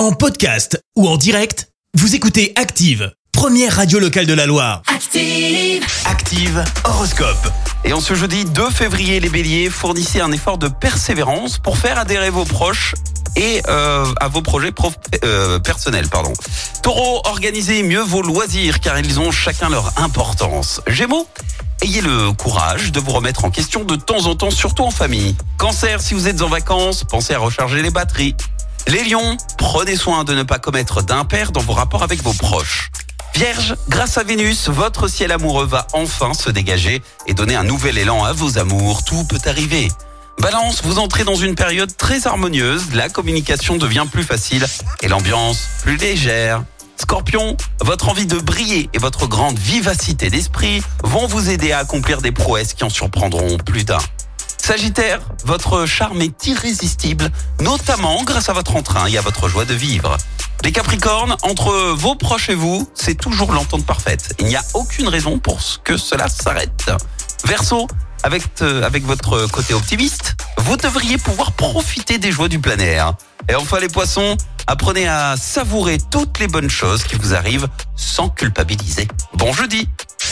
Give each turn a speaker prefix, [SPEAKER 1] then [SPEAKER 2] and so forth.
[SPEAKER 1] En podcast ou en direct, vous écoutez Active, première radio locale de la Loire.
[SPEAKER 2] Active.
[SPEAKER 1] Active Horoscope.
[SPEAKER 3] Et en ce jeudi 2 février, les béliers, fournissez un effort de persévérance pour faire adhérer vos proches et euh, à vos projets prof- euh, personnels. Pardon. Taureau, organisez mieux vos loisirs car ils ont chacun leur importance. Gémeaux, ayez le courage de vous remettre en question de temps en temps, surtout en famille. Cancer, si vous êtes en vacances, pensez à recharger les batteries. Les lions, prenez soin de ne pas commettre d'impair dans vos rapports avec vos proches. Vierge, grâce à Vénus, votre ciel amoureux va enfin se dégager et donner un nouvel élan à vos amours. Tout peut arriver. Balance, vous entrez dans une période très harmonieuse, la communication devient plus facile et l'ambiance plus légère. Scorpion, votre envie de briller et votre grande vivacité d'esprit vont vous aider à accomplir des prouesses qui en surprendront plus d'un. Sagittaire, votre charme est irrésistible, notamment grâce à votre entrain et à votre joie de vivre. Les Capricornes, entre vos proches et vous, c'est toujours l'entente parfaite. Il n'y a aucune raison pour que cela s'arrête. Verseau, avec, euh, avec votre côté optimiste, vous devriez pouvoir profiter des joies du plein air. Et enfin les poissons, apprenez à savourer toutes les bonnes choses qui vous arrivent sans culpabiliser. Bon jeudi